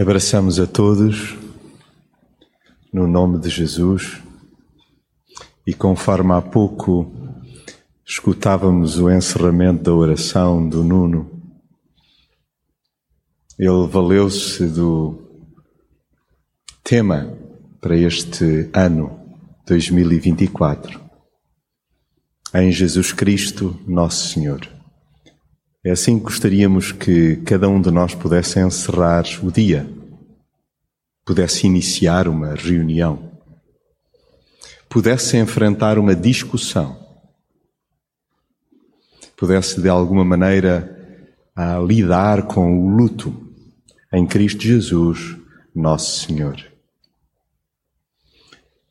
Abraçamos a todos no nome de Jesus e conforme há pouco escutávamos o encerramento da oração do Nuno, ele valeu-se do tema para este ano 2024 em Jesus Cristo, nosso Senhor. É assim que gostaríamos que cada um de nós pudesse encerrar o dia, pudesse iniciar uma reunião, pudesse enfrentar uma discussão, pudesse de alguma maneira lidar com o luto em Cristo Jesus, nosso Senhor.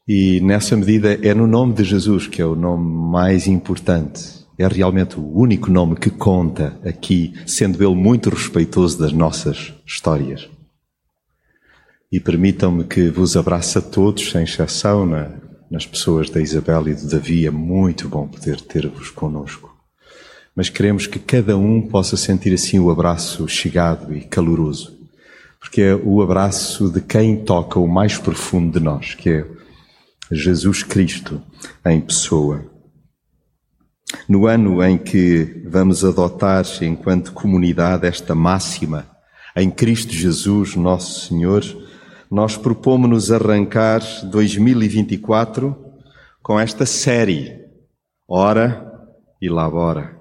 E nessa medida é no nome de Jesus que é o nome mais importante é realmente o único nome que conta aqui, sendo ele muito respeitoso das nossas histórias. E permitam-me que vos abrace a todos, sem exceção, na, nas pessoas da Isabel e do Davi. É muito bom poder ter-vos conosco. Mas queremos que cada um possa sentir assim o abraço chegado e caloroso. Porque é o abraço de quem toca o mais profundo de nós, que é Jesus Cristo em pessoa. No ano em que vamos adotar, enquanto comunidade, esta máxima, em Cristo Jesus, nosso Senhor, nós propomos-nos arrancar 2024 com esta série, Ora e Labora.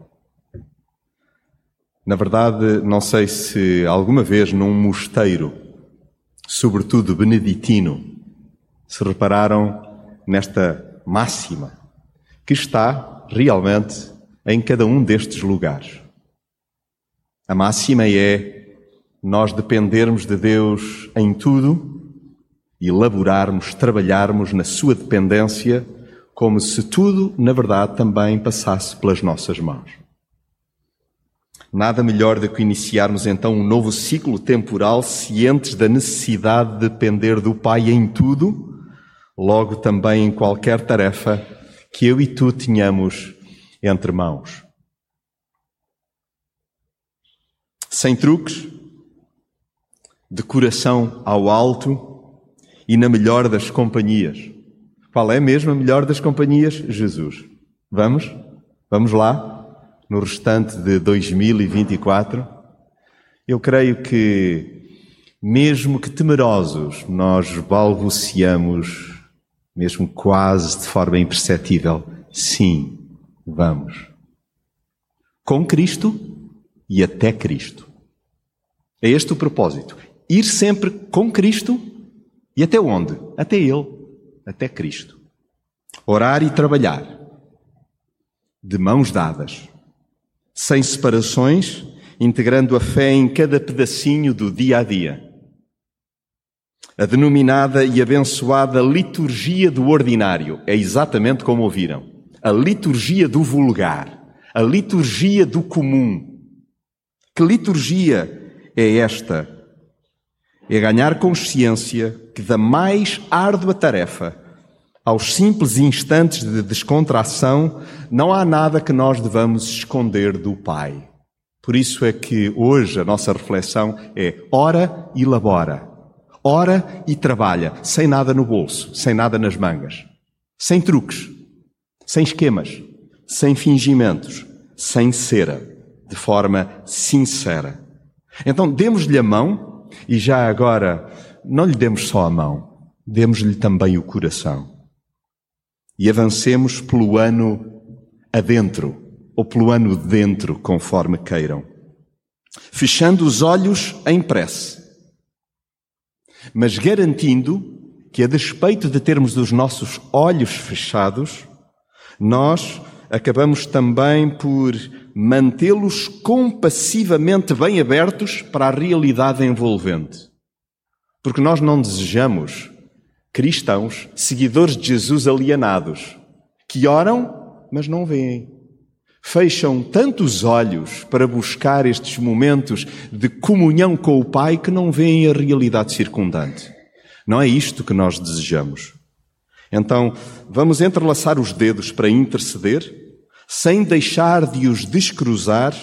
Na verdade, não sei se alguma vez num mosteiro, sobretudo beneditino, se repararam nesta máxima que está realmente em cada um destes lugares. A máxima é nós dependermos de Deus em tudo e laborarmos, trabalharmos na sua dependência, como se tudo, na verdade, também passasse pelas nossas mãos. Nada melhor do que iniciarmos então um novo ciclo temporal cientes da necessidade de depender do Pai em tudo, logo também em qualquer tarefa que eu e tu tenhamos entre mãos. Sem truques, de coração ao alto e na melhor das companhias. Qual é mesmo a melhor das companhias? Jesus. Vamos? Vamos lá? No restante de 2024? Eu creio que, mesmo que temerosos, nós balbuciamos mesmo quase de forma imperceptível, sim, vamos. Com Cristo e até Cristo. É este o propósito. Ir sempre com Cristo e até onde? Até Ele, até Cristo. Orar e trabalhar, de mãos dadas, sem separações, integrando a fé em cada pedacinho do dia a dia a denominada e abençoada liturgia do ordinário. É exatamente como ouviram. A liturgia do vulgar. A liturgia do comum. Que liturgia é esta? É ganhar consciência que da mais árdua tarefa aos simples instantes de descontração não há nada que nós devamos esconder do Pai. Por isso é que hoje a nossa reflexão é ora e labora ora e trabalha, sem nada no bolso, sem nada nas mangas, sem truques, sem esquemas, sem fingimentos, sem cera, de forma sincera. Então demos-lhe a mão e já agora não lhe demos só a mão, demos-lhe também o coração. E avancemos pelo ano adentro, ou pelo ano dentro, conforme queiram. Fechando os olhos em prece mas garantindo que, a despeito de termos os nossos olhos fechados, nós acabamos também por mantê-los compassivamente bem abertos para a realidade envolvente. Porque nós não desejamos cristãos, seguidores de Jesus alienados, que oram, mas não veem. Fecham tantos olhos para buscar estes momentos de comunhão com o Pai que não veem a realidade circundante. Não é isto que nós desejamos. Então, vamos entrelaçar os dedos para interceder, sem deixar de os descruzar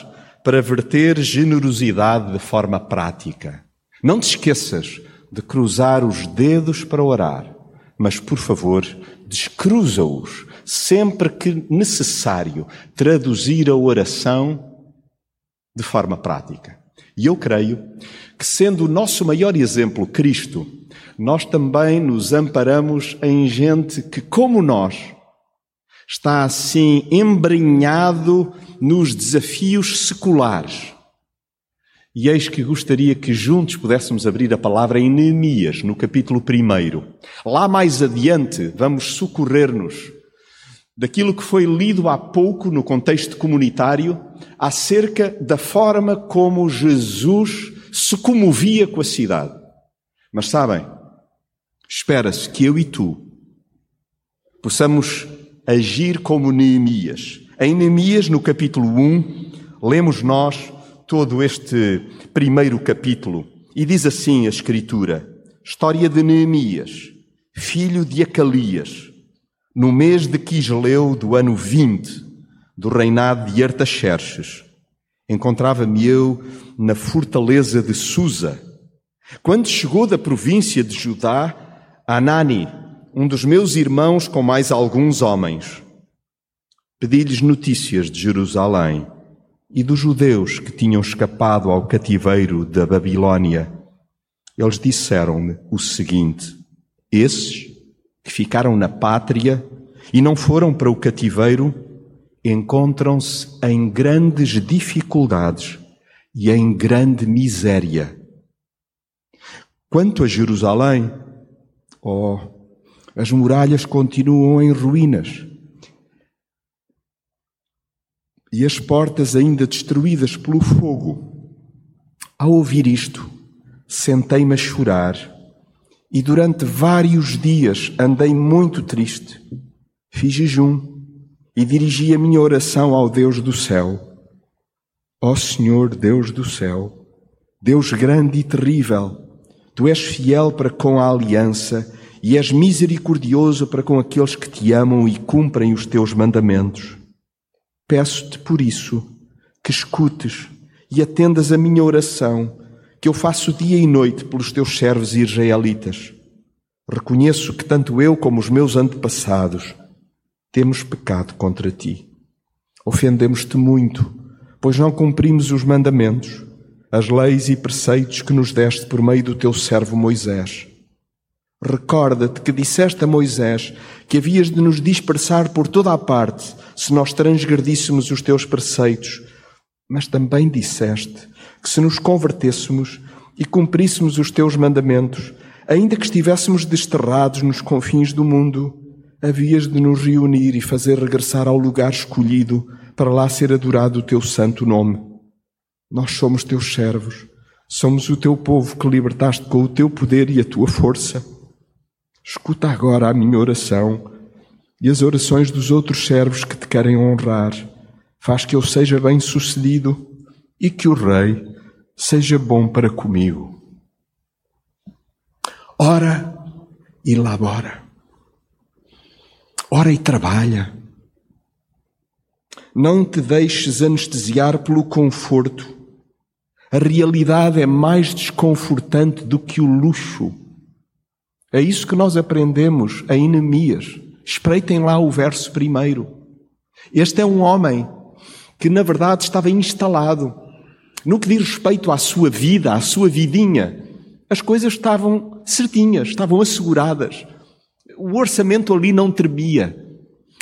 para verter generosidade de forma prática. Não te esqueças de cruzar os dedos para orar, mas por favor, descruza-os sempre que necessário traduzir a oração de forma prática. E eu creio que, sendo o nosso maior exemplo Cristo, nós também nos amparamos em gente que, como nós, está assim embrenhado nos desafios seculares. E eis que gostaria que juntos pudéssemos abrir a palavra em Neemias, no capítulo 1. Lá mais adiante, vamos socorrer-nos daquilo que foi lido há pouco no contexto comunitário acerca da forma como Jesus se comovia com a cidade. Mas sabem, espera-se que eu e tu possamos agir como Neemias. Em Neemias, no capítulo 1, lemos nós todo este primeiro capítulo e diz assim a Escritura: História de Neemias, filho de Acalias no mês de Quisleu do ano 20 do reinado de Artaxerxes, encontrava-me eu na fortaleza de Susa. Quando chegou da província de Judá, Anani, um dos meus irmãos com mais alguns homens, pedi-lhes notícias de Jerusalém e dos judeus que tinham escapado ao cativeiro da Babilônia. Eles disseram-me o seguinte: Esses que ficaram na pátria e não foram para o cativeiro, encontram-se em grandes dificuldades e em grande miséria. Quanto a Jerusalém, oh, as muralhas continuam em ruínas e as portas ainda destruídas pelo fogo. Ao ouvir isto, sentei-me a chorar e durante vários dias andei muito triste. Fiz jejum e dirigi a minha oração ao Deus do céu. Ó Senhor, Deus do céu, Deus grande e terrível, tu és fiel para com a aliança e és misericordioso para com aqueles que te amam e cumprem os teus mandamentos. Peço-te por isso que escutes e atendas a minha oração que eu faço dia e noite pelos teus servos israelitas. Reconheço que tanto eu como os meus antepassados temos pecado contra ti. Ofendemos-te muito, pois não cumprimos os mandamentos, as leis e preceitos que nos deste por meio do teu servo Moisés. Recorda-te que disseste a Moisés que havias de nos dispersar por toda a parte se nós transgredíssemos os teus preceitos, mas também disseste que se nos convertêssemos e cumpríssemos os teus mandamentos, ainda que estivéssemos desterrados nos confins do mundo, havias de nos reunir e fazer regressar ao lugar escolhido para lá ser adorado o teu santo nome. Nós somos teus servos, somos o teu povo que libertaste com o teu poder e a tua força. Escuta agora a minha oração e as orações dos outros servos que te querem honrar. Faz que eu seja bem sucedido e que o Rei seja bom para comigo. Ora e labora. Ora e trabalha. Não te deixes anestesiar pelo conforto. A realidade é mais desconfortante do que o luxo. É isso que nós aprendemos em Neemias. Espreitem lá o verso primeiro. Este é um homem que, na verdade, estava instalado no que diz respeito à sua vida, à sua vidinha, as coisas estavam certinhas, estavam asseguradas. O orçamento ali não tremia.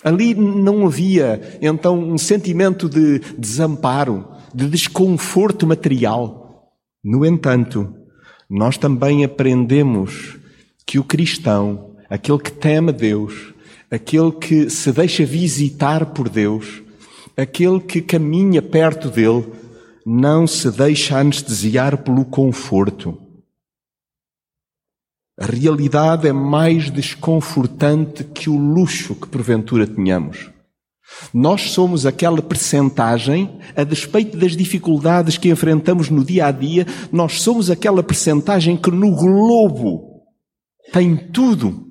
Ali não havia, então, um sentimento de desamparo, de desconforto material. No entanto, nós também aprendemos que o cristão, aquele que teme Deus, aquele que se deixa visitar por Deus, aquele que caminha perto dele, não se deixa anestesiar pelo conforto. A realidade é mais desconfortante que o luxo que porventura tenhamos. Nós somos aquela percentagem, a despeito das dificuldades que enfrentamos no dia a dia, nós somos aquela percentagem que no globo tem tudo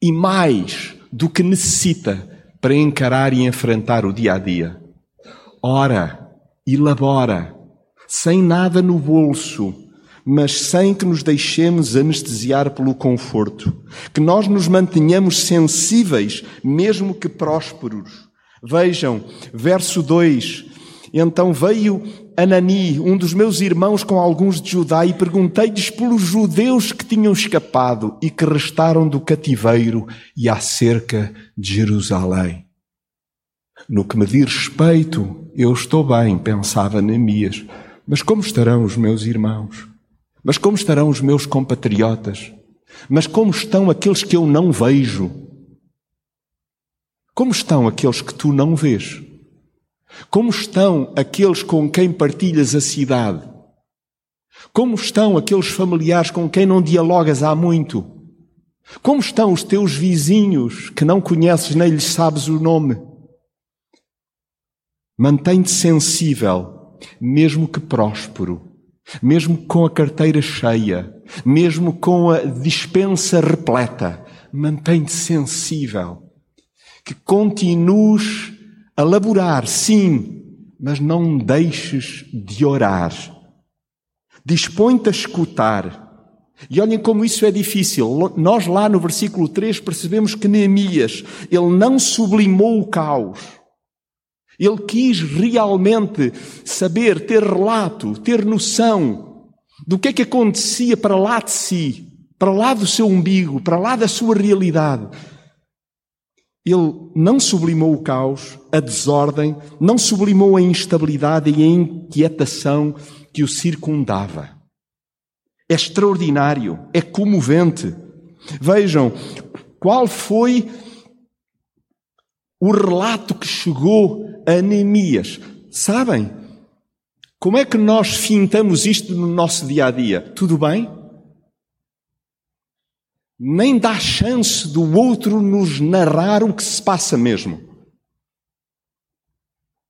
e mais do que necessita para encarar e enfrentar o dia a dia. Ora, elabora, sem nada no bolso, mas sem que nos deixemos anestesiar pelo conforto, que nós nos mantenhamos sensíveis, mesmo que prósperos. Vejam, verso 2. Então veio Anani, um dos meus irmãos, com alguns de Judá, e perguntei-lhes pelos judeus que tinham escapado e que restaram do cativeiro e acerca de Jerusalém. No que me diz respeito, eu estou bem, pensava Neemias, mas como estarão os meus irmãos? Mas como estarão os meus compatriotas? Mas como estão aqueles que eu não vejo? Como estão aqueles que tu não vês? Como estão aqueles com quem partilhas a cidade? Como estão aqueles familiares com quem não dialogas há muito? Como estão os teus vizinhos que não conheces nem lhes sabes o nome? Mantém-te sensível, mesmo que próspero mesmo com a carteira cheia, mesmo com a dispensa repleta, mantém-te sensível. Que continues a laborar, sim, mas não deixes de orar. Dispõe-te a escutar. E olhem como isso é difícil. Nós lá no versículo 3 percebemos que Neemias, ele não sublimou o caos. Ele quis realmente saber, ter relato, ter noção do que é que acontecia para lá de si, para lá do seu umbigo, para lá da sua realidade. Ele não sublimou o caos, a desordem, não sublimou a instabilidade e a inquietação que o circundava. É extraordinário, é comovente. Vejam, qual foi o relato que chegou a Neemias. Sabem? Como é que nós fintamos isto no nosso dia a dia? Tudo bem? Nem dá chance do outro nos narrar o que se passa mesmo.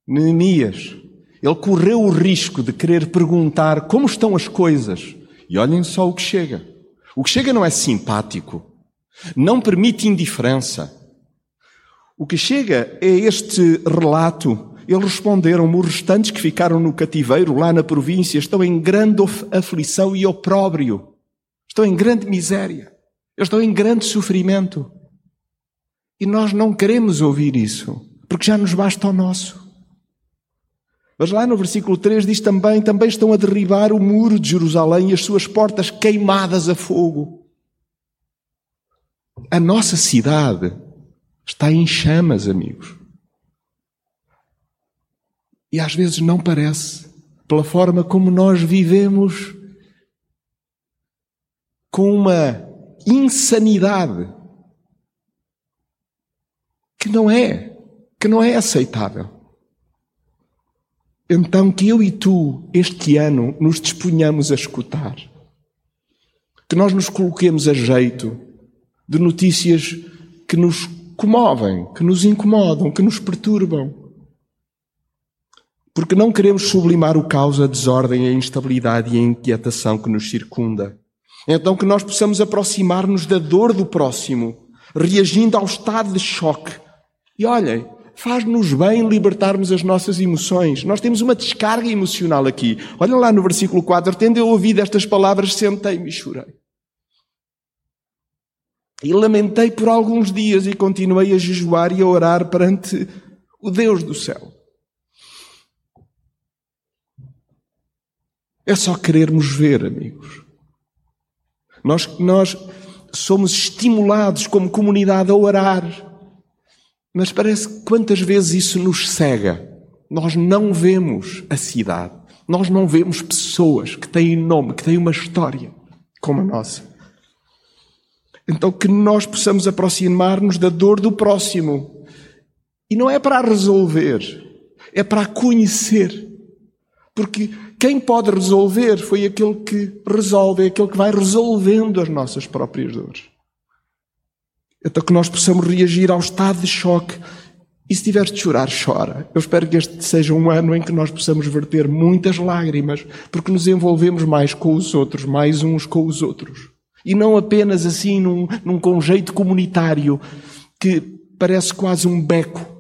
Neemias, ele correu o risco de querer perguntar como estão as coisas. E olhem só o que chega. O que chega não é simpático, não permite indiferença o que chega é este relato. Eles responderam-me: os restantes que ficaram no cativeiro lá na província estão em grande aflição e opróbrio, estão em grande miséria, estão em grande sofrimento. E nós não queremos ouvir isso, porque já nos basta o nosso. Mas lá no versículo 3 diz também: também estão a derribar o muro de Jerusalém e as suas portas queimadas a fogo. A nossa cidade Está em chamas, amigos. E às vezes não parece, pela forma como nós vivemos com uma insanidade que não é, que não é aceitável. Então que eu e tu, este ano, nos disponhamos a escutar. Que nós nos coloquemos a jeito de notícias que nos comovem, que nos incomodam, que nos perturbam. Porque não queremos sublimar o caos, a desordem, a instabilidade e a inquietação que nos circunda. Então que nós possamos aproximar-nos da dor do próximo, reagindo ao estado de choque. E olhem, faz-nos bem libertarmos as nossas emoções. Nós temos uma descarga emocional aqui. Olhem lá no versículo 4, tendo eu ouvido estas palavras, sentei-me e chorei. E lamentei por alguns dias e continuei a jejuar e a orar perante o Deus do céu. É só querermos ver, amigos. Nós, nós somos estimulados como comunidade a orar, mas parece que quantas vezes isso nos cega. Nós não vemos a cidade, nós não vemos pessoas que têm nome, que têm uma história como a nossa. Então que nós possamos aproximar-nos da dor do próximo. E não é para resolver, é para conhecer. Porque quem pode resolver foi aquele que resolve, é aquele que vai resolvendo as nossas próprias dores. Então que nós possamos reagir ao estado de choque. E se tiveres de chorar, chora. Eu espero que este seja um ano em que nós possamos verter muitas lágrimas, porque nos envolvemos mais com os outros, mais uns com os outros. E não apenas assim num, num conjeito comunitário que parece quase um beco.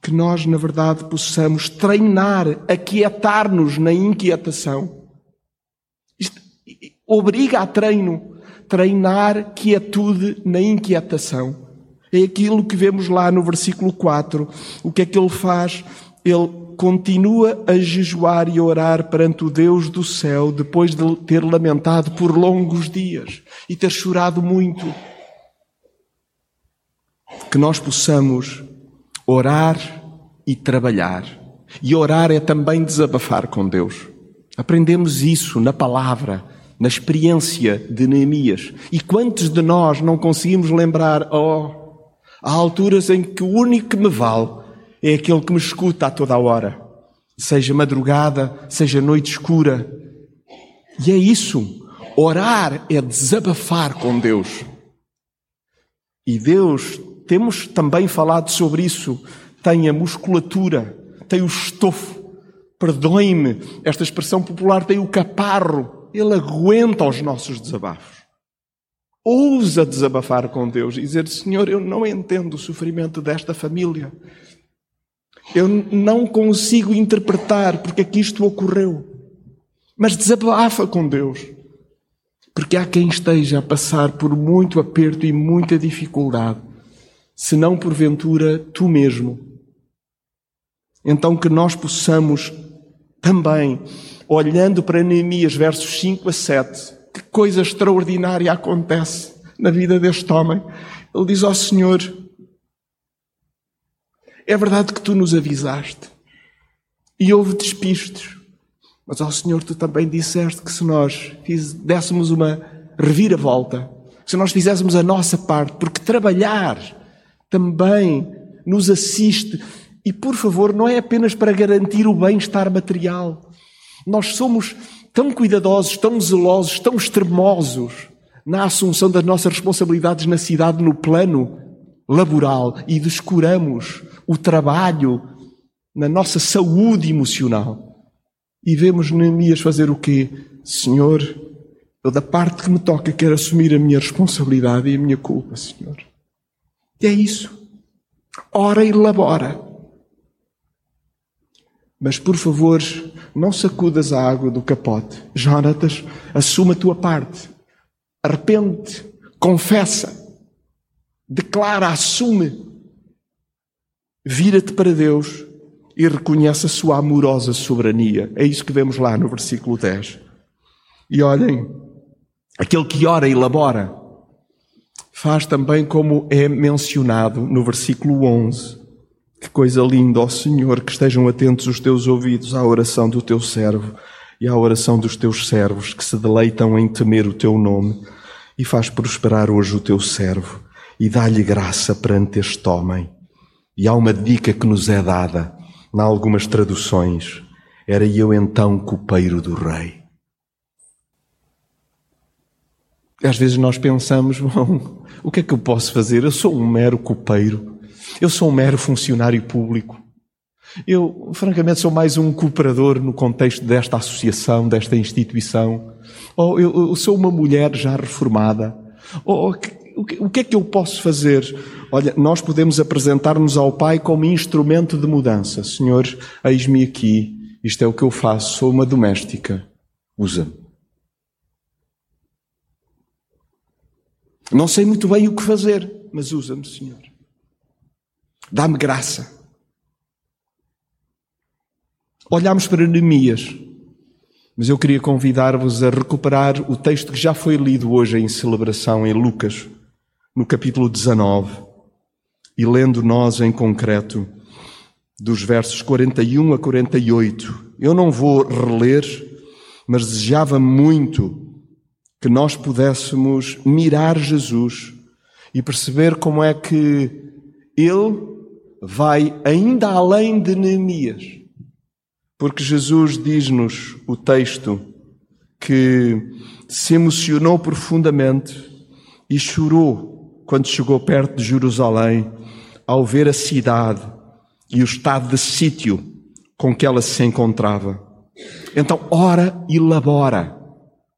Que nós, na verdade, possamos treinar, aquietar-nos na inquietação. Isto, obriga a treino. Treinar quietude na inquietação. É aquilo que vemos lá no versículo 4. O que é que ele faz? Ele continua a jejuar e orar perante o Deus do céu depois de ter lamentado por longos dias e ter chorado muito. Que nós possamos orar e trabalhar. E orar é também desabafar com Deus. Aprendemos isso na palavra, na experiência de Neemias. E quantos de nós não conseguimos lembrar, oh, há alturas em que o único que me vale é aquele que me escuta a toda a hora, seja madrugada, seja noite escura. E é isso. Orar é desabafar com Deus. E Deus, temos também falado sobre isso, tem a musculatura, tem o estofo. Perdoem-me, esta expressão popular tem o caparro. Ele aguenta os nossos desabafos. Ousa desabafar com Deus e dizer: Senhor, eu não entendo o sofrimento desta família. Eu não consigo interpretar porque é que isto ocorreu. Mas desabafa com Deus. Porque há quem esteja a passar por muito aperto e muita dificuldade, se não porventura tu mesmo. Então que nós possamos também, olhando para Neemias versos 5 a 7, que coisa extraordinária acontece na vida deste homem. Ele diz ao Senhor: É verdade que tu nos avisaste e houve despistes, mas ao Senhor tu também disseste que se nós dessemos uma reviravolta, se nós fizéssemos a nossa parte, porque trabalhar também nos assiste e por favor, não é apenas para garantir o bem-estar material. Nós somos tão cuidadosos, tão zelosos, tão extremosos na assunção das nossas responsabilidades na cidade, no plano laboral, e descuramos o trabalho na nossa saúde emocional. E vemos Neemias fazer o quê? Senhor, eu da parte que me toca quero assumir a minha responsabilidade e a minha culpa, Senhor. E é isso. Ora e labora. Mas por favor, não sacudas a água do capote. Jonatas, assuma a tua parte. Arrepende, confessa, declara, assume. Vira-te para Deus e reconhece a sua amorosa soberania. É isso que vemos lá no versículo 10. E olhem, aquele que ora e elabora faz também como é mencionado no versículo 11. Que coisa linda, ó Senhor, que estejam atentos os teus ouvidos à oração do teu servo e à oração dos teus servos que se deleitam em temer o teu nome e faz prosperar hoje o teu servo e dá-lhe graça perante este homem. E há uma dica que nos é dada, em algumas traduções. Era eu então copeiro do rei. Às vezes nós pensamos, bom, o que é que eu posso fazer? Eu sou um mero copeiro. Eu sou um mero funcionário público. Eu, francamente, sou mais um cooperador no contexto desta associação, desta instituição. Ou eu, eu sou uma mulher já reformada. Ou o que é que eu posso fazer? Olha, nós podemos apresentar-nos ao Pai como instrumento de mudança. Senhor, eis-me aqui, isto é o que eu faço, sou uma doméstica. Usa-me. Não sei muito bem o que fazer, mas usa-me, Senhor. Dá-me graça. Olhamos para Neemias, mas eu queria convidar-vos a recuperar o texto que já foi lido hoje em celebração em Lucas, no capítulo 19, e lendo nós em concreto dos versos 41 a 48. Eu não vou reler, mas desejava muito que nós pudéssemos mirar Jesus e perceber como é que ele vai ainda além de Neemias. Porque Jesus diz-nos o texto que se emocionou profundamente e chorou quando chegou perto de Jerusalém ao ver a cidade e o estado de sítio com que ela se encontrava. Então, ora e labora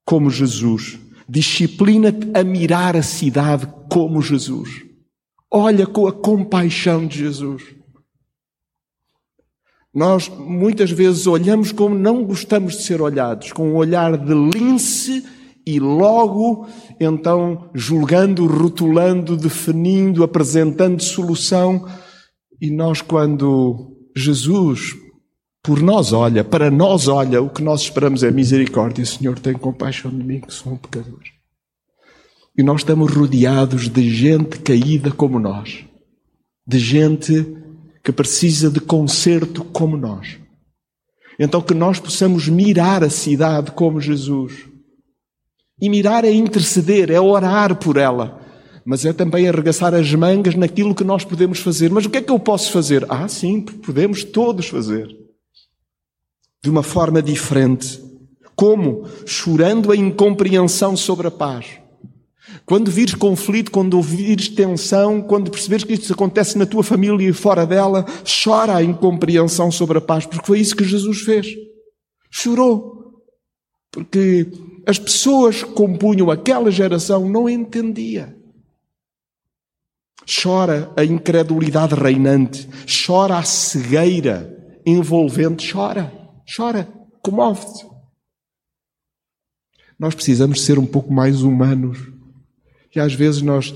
como Jesus. Disciplina-te a mirar a cidade como Jesus. Olha com a compaixão de Jesus. Nós muitas vezes olhamos como não gostamos de ser olhados, com um olhar de lince e logo então julgando, rotulando, definindo, apresentando solução. E nós, quando Jesus por nós olha, para nós olha, o que nós esperamos é misericórdia. Senhor, tem compaixão de mim, que sou um pecador. E nós estamos rodeados de gente caída como nós, de gente que precisa de conserto como nós. Então que nós possamos mirar a cidade como Jesus. E mirar é interceder, é orar por ela. Mas é também arregaçar as mangas naquilo que nós podemos fazer. Mas o que é que eu posso fazer? Ah, sim, podemos todos fazer. De uma forma diferente. Como? Chorando a incompreensão sobre a paz. Quando vires conflito, quando ouvires tensão, quando perceberes que isto acontece na tua família e fora dela, chora a incompreensão sobre a paz, porque foi isso que Jesus fez. Chorou. Porque as pessoas que compunham aquela geração não entendia. Chora a incredulidade reinante, chora a cegueira envolvente, chora, chora, comove-te. Nós precisamos ser um pouco mais humanos. E às vezes nós,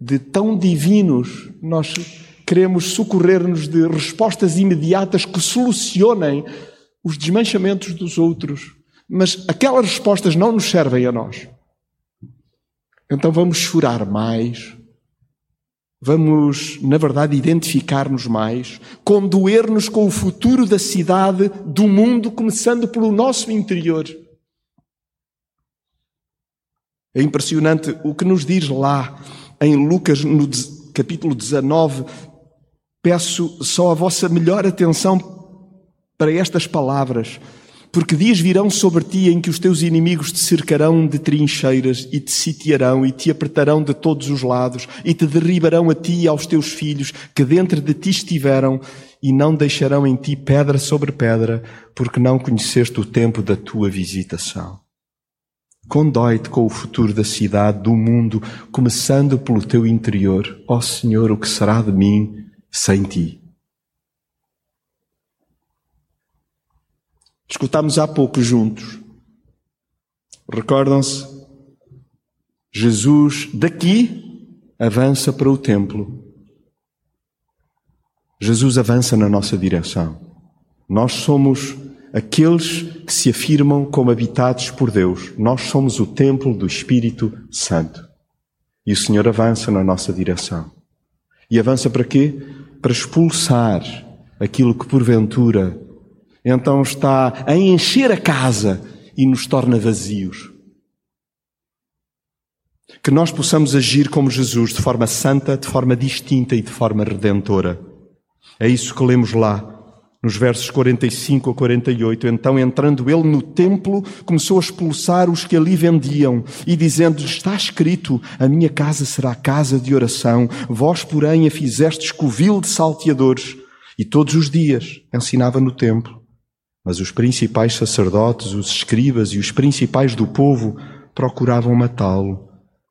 de tão divinos, nós queremos socorrer-nos de respostas imediatas que solucionem os desmanchamentos dos outros. Mas aquelas respostas não nos servem a nós. Então vamos chorar mais, vamos, na verdade, identificar-nos mais, condoer-nos com o futuro da cidade, do mundo, começando pelo nosso interior. É impressionante o que nos diz lá em Lucas, no capítulo 19. Peço só a vossa melhor atenção para estas palavras. Porque dias virão sobre ti em que os teus inimigos te cercarão de trincheiras e te sitiarão e te apertarão de todos os lados e te derribarão a ti e aos teus filhos que dentro de ti estiveram e não deixarão em ti pedra sobre pedra porque não conheceste o tempo da tua visitação. Condói-te com o futuro da cidade, do mundo, começando pelo teu interior. Ó oh Senhor, o que será de mim sem ti? Escutámos há pouco juntos. Recordam-se? Jesus daqui avança para o templo. Jesus avança na nossa direção. Nós somos aqueles que se afirmam como habitados por Deus. Nós somos o templo do Espírito Santo. E o Senhor avança na nossa direção. E avança para quê? Para expulsar aquilo que porventura então está a encher a casa e nos torna vazios. Que nós possamos agir como Jesus, de forma santa, de forma distinta e de forma redentora. É isso que lemos lá, nos versos 45 a 48. Então, entrando ele no templo, começou a expulsar os que ali vendiam e dizendo: Está escrito, a minha casa será casa de oração, vós, porém, a fizestes covil de salteadores. E todos os dias ensinava no templo. Mas os principais sacerdotes, os escribas e os principais do povo procuravam matá-lo,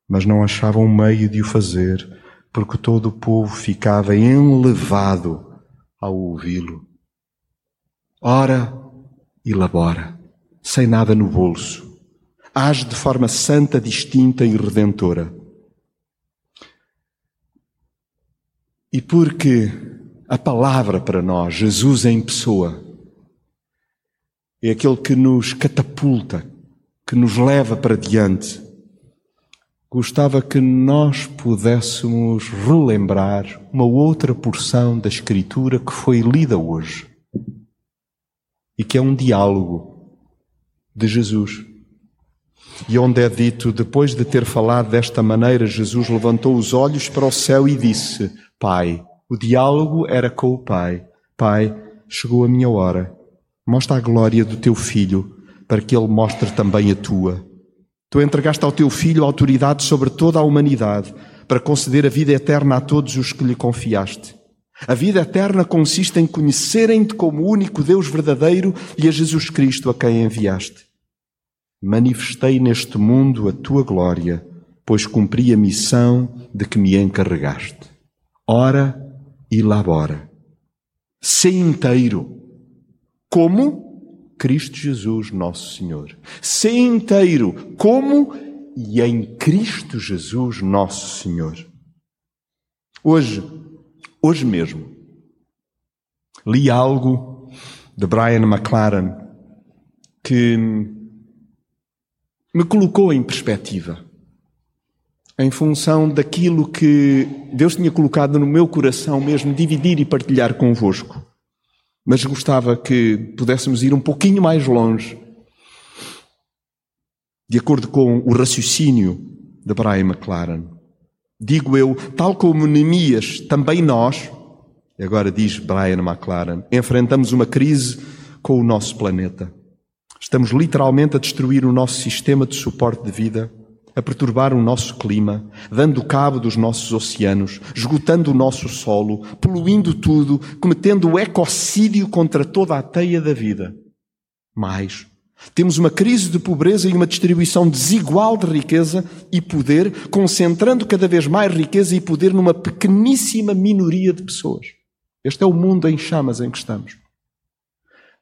mas não achavam meio de o fazer, porque todo o povo ficava enlevado ao ouvi-lo. Ora e labora, sem nada no bolso, age de forma santa, distinta e redentora. E porque a palavra para nós, Jesus em pessoa, é aquele que nos catapulta, que nos leva para diante. Gostava que nós pudéssemos relembrar uma outra porção da Escritura que foi lida hoje e que é um diálogo de Jesus. E onde é dito, depois de ter falado desta maneira, Jesus levantou os olhos para o céu e disse: Pai, o diálogo era com o Pai. Pai, chegou a minha hora Mostra a glória do teu filho, para que ele mostre também a tua. Tu entregaste ao teu filho autoridade sobre toda a humanidade, para conceder a vida eterna a todos os que lhe confiaste. A vida eterna consiste em conhecerem-te como o único Deus verdadeiro e a Jesus Cristo a quem enviaste. Manifestei neste mundo a tua glória, pois cumpri a missão de que me encarregaste. Ora e labora. Sê inteiro como Cristo Jesus, nosso Senhor. Ser inteiro, como e em Cristo Jesus, nosso Senhor. Hoje, hoje mesmo, li algo de Brian McLaren que me colocou em perspectiva, em função daquilo que Deus tinha colocado no meu coração mesmo, dividir e partilhar convosco. Mas gostava que pudéssemos ir um pouquinho mais longe, de acordo com o raciocínio de Brian McLaren. Digo eu, tal como Neemias, também nós, agora diz Brian McLaren, enfrentamos uma crise com o nosso planeta. Estamos literalmente a destruir o nosso sistema de suporte de vida, a perturbar o nosso clima, dando cabo dos nossos oceanos, esgotando o nosso solo, poluindo tudo, cometendo o ecocídio contra toda a teia da vida. Mais, temos uma crise de pobreza e uma distribuição desigual de riqueza e poder, concentrando cada vez mais riqueza e poder numa pequeníssima minoria de pessoas. Este é o mundo em chamas em que estamos.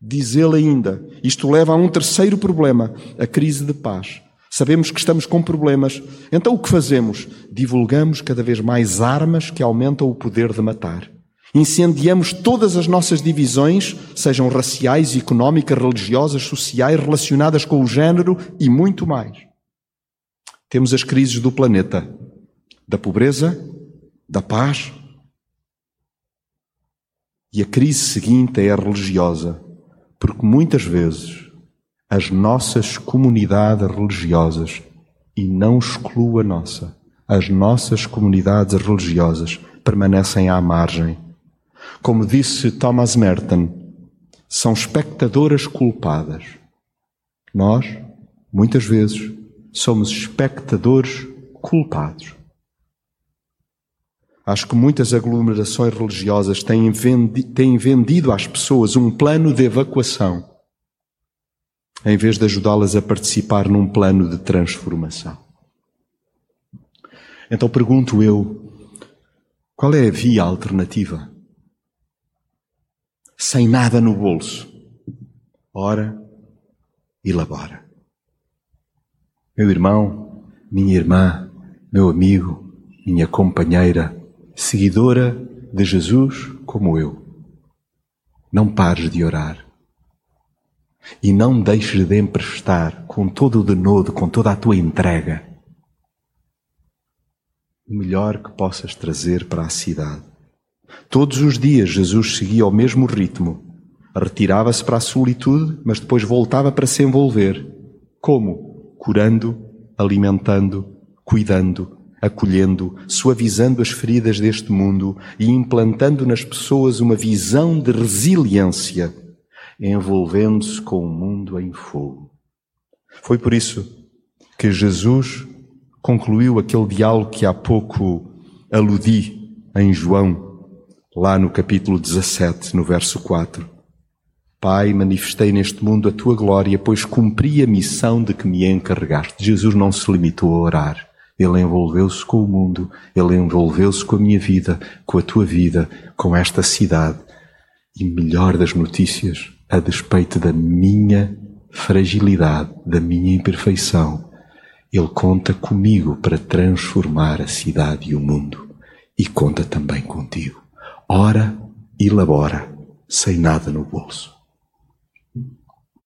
Diz ele ainda, isto leva a um terceiro problema, a crise de paz. Sabemos que estamos com problemas, então o que fazemos? Divulgamos cada vez mais armas que aumentam o poder de matar. Incendiamos todas as nossas divisões, sejam raciais, económicas, religiosas, sociais, relacionadas com o género e muito mais. Temos as crises do planeta, da pobreza, da paz. E a crise seguinte é a religiosa, porque muitas vezes as nossas comunidades religiosas, e não excluo a nossa, as nossas comunidades religiosas permanecem à margem. Como disse Thomas Merton, são espectadoras culpadas. Nós, muitas vezes, somos espectadores culpados. Acho que muitas aglomerações religiosas têm, vendi, têm vendido às pessoas um plano de evacuação, em vez de ajudá-las a participar num plano de transformação. Então pergunto eu, qual é a via alternativa? Sem nada no bolso. Ora e labora. Meu irmão, minha irmã, meu amigo, minha companheira, seguidora de Jesus como eu. Não pares de orar. E não deixes de emprestar com todo o denodo, com toda a tua entrega, o melhor que possas trazer para a cidade. Todos os dias Jesus seguia o mesmo ritmo. Retirava-se para a solitude, mas depois voltava para se envolver. Como? Curando, alimentando, cuidando, acolhendo, suavizando as feridas deste mundo e implantando nas pessoas uma visão de resiliência, envolvendo-se com o mundo em fogo. Foi por isso que Jesus concluiu aquele diálogo que há pouco aludi em João, lá no capítulo 17, no verso 4. Pai, manifestei neste mundo a tua glória, pois cumpri a missão de que me encarregaste. Jesus não se limitou a orar ele envolveu-se com o mundo, ele envolveu-se com a minha vida, com a tua vida, com esta cidade. E melhor das notícias, a despeito da minha fragilidade, da minha imperfeição, ele conta comigo para transformar a cidade e o mundo. E conta também contigo. Ora e labora, sem nada no bolso.